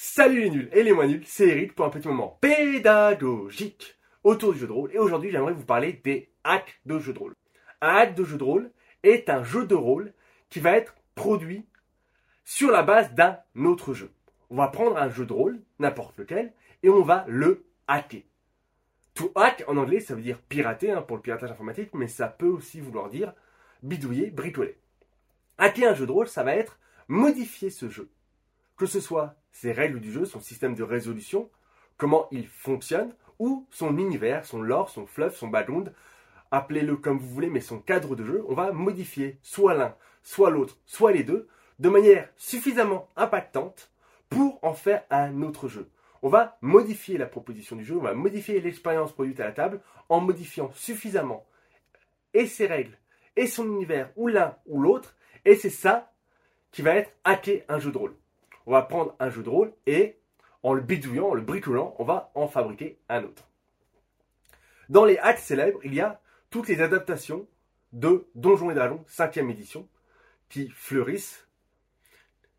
Salut les nuls et les moins nuls, c'est Eric pour un petit moment pédagogique autour du jeu de rôle. Et aujourd'hui, j'aimerais vous parler des hacks de jeu de rôle. Un hack de jeu de rôle est un jeu de rôle qui va être produit sur la base d'un autre jeu. On va prendre un jeu de rôle, n'importe lequel, et on va le hacker. To hack en anglais, ça veut dire pirater hein, pour le piratage informatique, mais ça peut aussi vouloir dire bidouiller, bricoler. Hacker un jeu de rôle, ça va être modifier ce jeu que ce soit ses règles du jeu, son système de résolution, comment il fonctionne, ou son univers, son lore, son fluff, son background, appelez-le comme vous voulez, mais son cadre de jeu, on va modifier soit l'un, soit l'autre, soit les deux, de manière suffisamment impactante pour en faire un autre jeu. On va modifier la proposition du jeu, on va modifier l'expérience produite à la table en modifiant suffisamment et ses règles, et son univers, ou l'un ou l'autre, et c'est ça qui va être hacker un jeu de rôle on va prendre un jeu de rôle et en le bidouillant, en le bricolant, on va en fabriquer un autre. Dans les hacks célèbres, il y a toutes les adaptations de Donjons et Dragons 5e édition qui fleurissent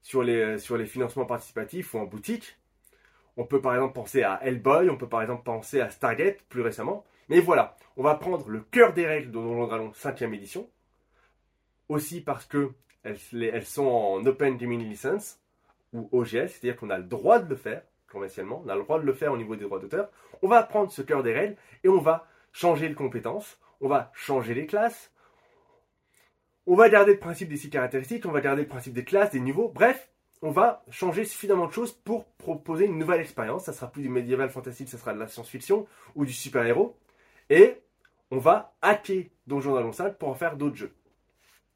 sur les, financements participatifs ou en boutique. On peut par exemple penser à Hellboy, on peut par exemple penser à Stargate plus récemment. Mais voilà, on va prendre le cœur des règles de Donjons et Dragons 5e édition. Aussi parce que elles, sont en Open Gaming License ou OGL, c'est-à-dire qu'on a le droit de le faire conventionnellement, on a le droit de le faire au niveau des droits d'auteur. On va prendre ce cœur des règles et on va changer les compétences, on va changer les classes, on va garder le principe des six caractéristiques, on va garder le principe des classes, des niveaux, bref, on va changer suffisamment de choses pour proposer une nouvelle expérience. Ça sera plus du médiéval fantastique, ça sera de la science-fiction ou du super-héros. Et on va hacker Donjons Dragons 5 pour en faire d'autres jeux.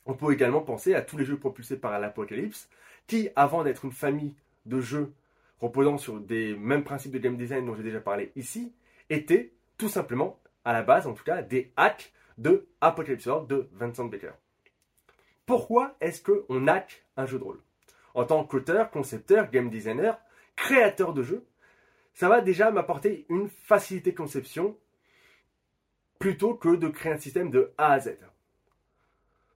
On peut également penser à tous les jeux propulsés par l'Apocalypse, qui, avant d'être une famille de jeux reposant sur des mêmes principes de game design dont j'ai déjà parlé ici, étaient tout simplement, à la base en tout cas, des hacks de Apocalypse World de Vincent Baker. Pourquoi est-ce qu'on hack un jeu de rôle? En tant qu'auteur, concepteur, game designer, créateur de jeux, ça va déjà m'apporter une facilité de conception plutôt que de créer un système de A à Z.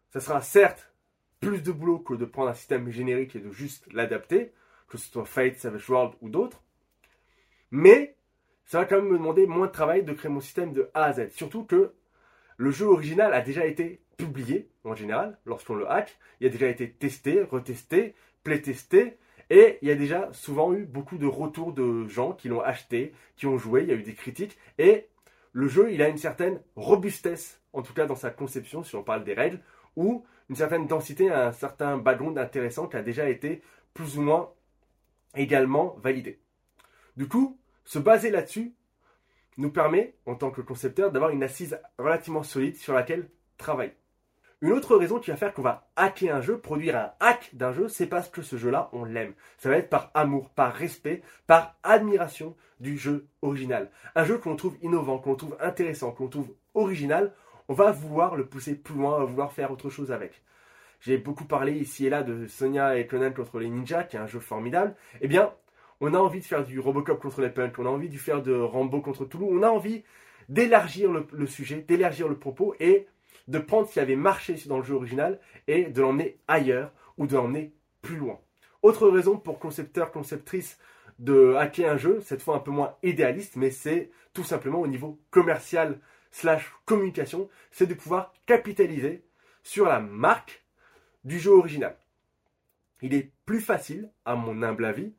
Ça sera certes plus de boulot que de prendre un système générique et de juste l'adapter, que ce soit Fate, Savage World ou d'autres. Mais ça va quand même me demander moins de travail de créer mon système de A à Z. Surtout que le jeu original a déjà été publié, en général, lorsqu'on le hack. Il a déjà été testé, retesté, playtesté. Et il y a déjà souvent eu beaucoup de retours de gens qui l'ont acheté, qui ont joué, il y a eu des critiques. Et le jeu, il a une certaine robustesse, en tout cas dans sa conception, si on parle des règles, ou une certaine densité, un certain background intéressant qui a déjà été plus ou moins également validé. Du coup, se baser là-dessus nous permet, en tant que concepteur, d'avoir une assise relativement solide sur laquelle travailler. Une autre raison qui va faire qu'on va hacker un jeu, produire un hack d'un jeu, c'est parce que ce jeu-là, on l'aime. Ça va être par amour, par respect, par admiration du jeu original. Un jeu qu'on trouve innovant, qu'on trouve intéressant, qu'on trouve original, on va vouloir le pousser plus loin, on va vouloir faire autre chose avec. J'ai beaucoup parlé ici et là de Sonia et Conan contre les ninjas, qui est un jeu formidable. Eh bien, on a envie de faire du Robocop contre les punks, on a envie de faire de Rambo contre Toulouse, on a envie d'élargir le, sujet, d'élargir le propos et de prendre ce qui avait marché dans le jeu original et de l'emmener ailleurs ou de l'emmener plus loin. Autre raison pour concepteurs, conceptrices de hacker un jeu, cette fois un peu moins idéaliste, mais c'est tout simplement au niveau commercial slash communication, c'est de pouvoir capitaliser sur la marque du jeu original. Il est plus facile, à mon humble avis,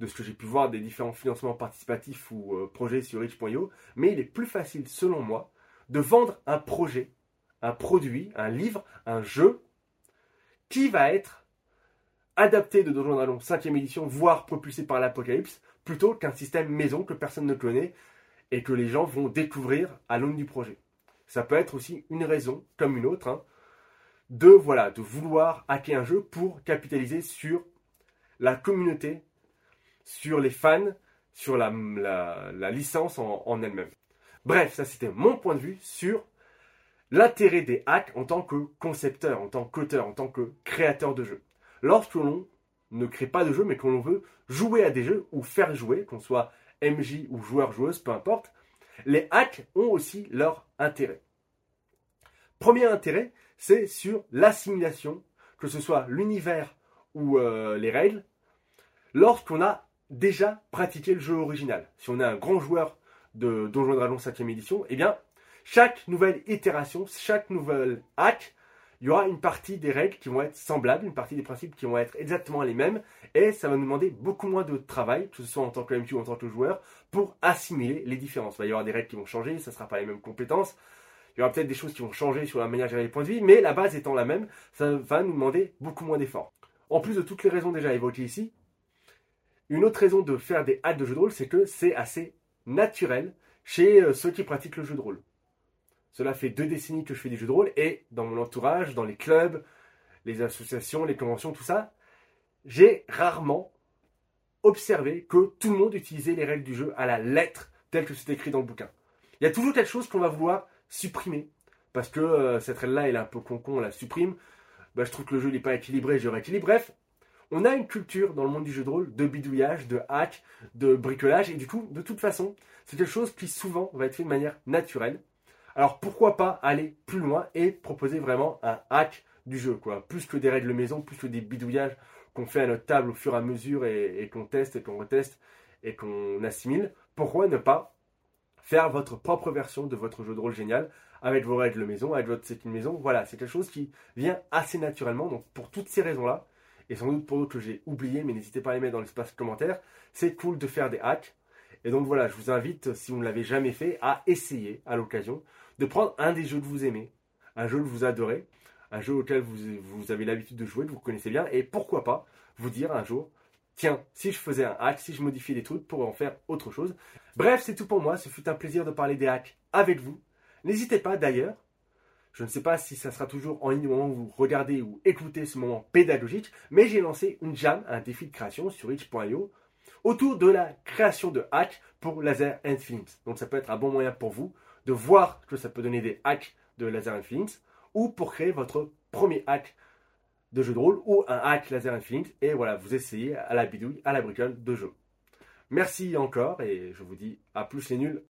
de ce que j'ai pu voir des différents financements participatifs ou euh, projets sur Rich.io, mais il est plus facile, selon moi, de vendre un projet, un produit, un livre, un jeu, qui va être adapté de Donjon Dragon 5ème édition, voire propulsé par l'Apocalypse, plutôt qu'un système maison que personne ne connaît et que les gens vont découvrir à l'aune du projet. Ça peut être aussi une raison, comme une autre, hein, de, voilà, de vouloir hacker un jeu pour capitaliser sur la communauté, sur les fans, sur la, licence en, elle-même. Bref, ça c'était mon point de vue sur l'intérêt des hacks en tant que concepteur, en tant qu'auteur, en tant que créateur de jeux. Lorsque l'on ne crée pas de jeu, mais qu'on veut jouer à des jeux ou faire jouer, qu'on soit MJ ou joueur-joueuse, peu importe, les hacks ont aussi leur intérêt. Premier intérêt, c'est sur l'assimilation, que ce soit l'univers ou euh, les règles, lorsqu'on a déjà pratiqué le jeu original. Si on est un grand joueur de Donjons Dragons 5ème édition, eh bien, chaque nouvelle itération, chaque nouvelle hack, il y aura une partie des règles qui vont être semblables, une partie des principes qui vont être exactement les mêmes, et ça va nous demander beaucoup moins de travail, que ce soit en tant que MQ ou en tant que joueur, pour assimiler les différences. Il va y avoir des règles qui vont changer, ça ne sera pas les mêmes compétences, il y aura peut-être des choses qui vont changer sur la manière de gérer les points de vie, mais la base étant la même, ça va nous demander beaucoup moins d'efforts. En plus de toutes les raisons déjà évoquées ici, une autre raison de faire des hacks de jeu de rôle, c'est que c'est assez naturel chez euh, ceux qui pratiquent le jeu de rôle. Cela fait deux décennies que je fais du jeu de rôle et dans mon entourage, dans les clubs, les associations, les conventions, tout ça, j'ai rarement observé que tout le monde utilisait les règles du jeu à la lettre telle que c'est écrit dans le bouquin. Il y a toujours quelque chose qu'on va vouloir supprimer parce que euh, cette règle-là, elle est un peu con-con, on la supprime. Bah, je trouve que le jeu n'est pas équilibré, je rééquilibre. Bref, on a une culture dans le monde du jeu de rôle de bidouillage, de hack, de bricolage, et du coup, de toute façon, c'est quelque chose qui souvent va être fait de manière naturelle. Alors pourquoi pas aller plus loin et proposer vraiment un hack du jeu, quoi. Plus que des règles maison, plus que des bidouillages qu'on fait à notre table au fur et à mesure et, qu'on teste et qu'on reteste et qu'on assimile. Pourquoi ne pas faire votre propre version de votre jeu de rôle génial avec vos règles maison, avec votre setting maison? Voilà, c'est quelque chose qui vient assez naturellement. Donc pour toutes ces raisons-là, et sans doute pour d'autres que j'ai oublié, mais n'hésitez pas à les mettre dans l'espace commentaire, c'est cool de faire des hacks. Et donc voilà, je vous invite, si vous ne l'avez jamais fait, à essayer à l'occasion de prendre un des jeux que vous aimez, un jeu que vous adorez, un jeu auquel vous, avez l'habitude de jouer, que vous connaissez bien, et pourquoi pas vous dire un jour, tiens, si je faisais un hack, si je modifiais des trucs pour en faire autre chose. Bref, c'est tout pour moi, ce fut un plaisir de parler des hacks avec vous. N'hésitez pas d'ailleurs, je ne sais pas si ça sera toujours en ligne au moment où vous regardez ou écoutez ce moment pédagogique, mais j'ai lancé une jam, un défi de création sur itch.io autour de la création de hacks pour Laser Infinite. Donc ça peut être un bon moyen pour vous de voir que ça peut donner des hacks de Laser Infinite ou pour créer votre premier hack de jeu de rôle ou un hack Laser Infinite et voilà, vous essayez à la bidouille, à la bricole de jeu. Merci encore et je vous dis à plus les nuls.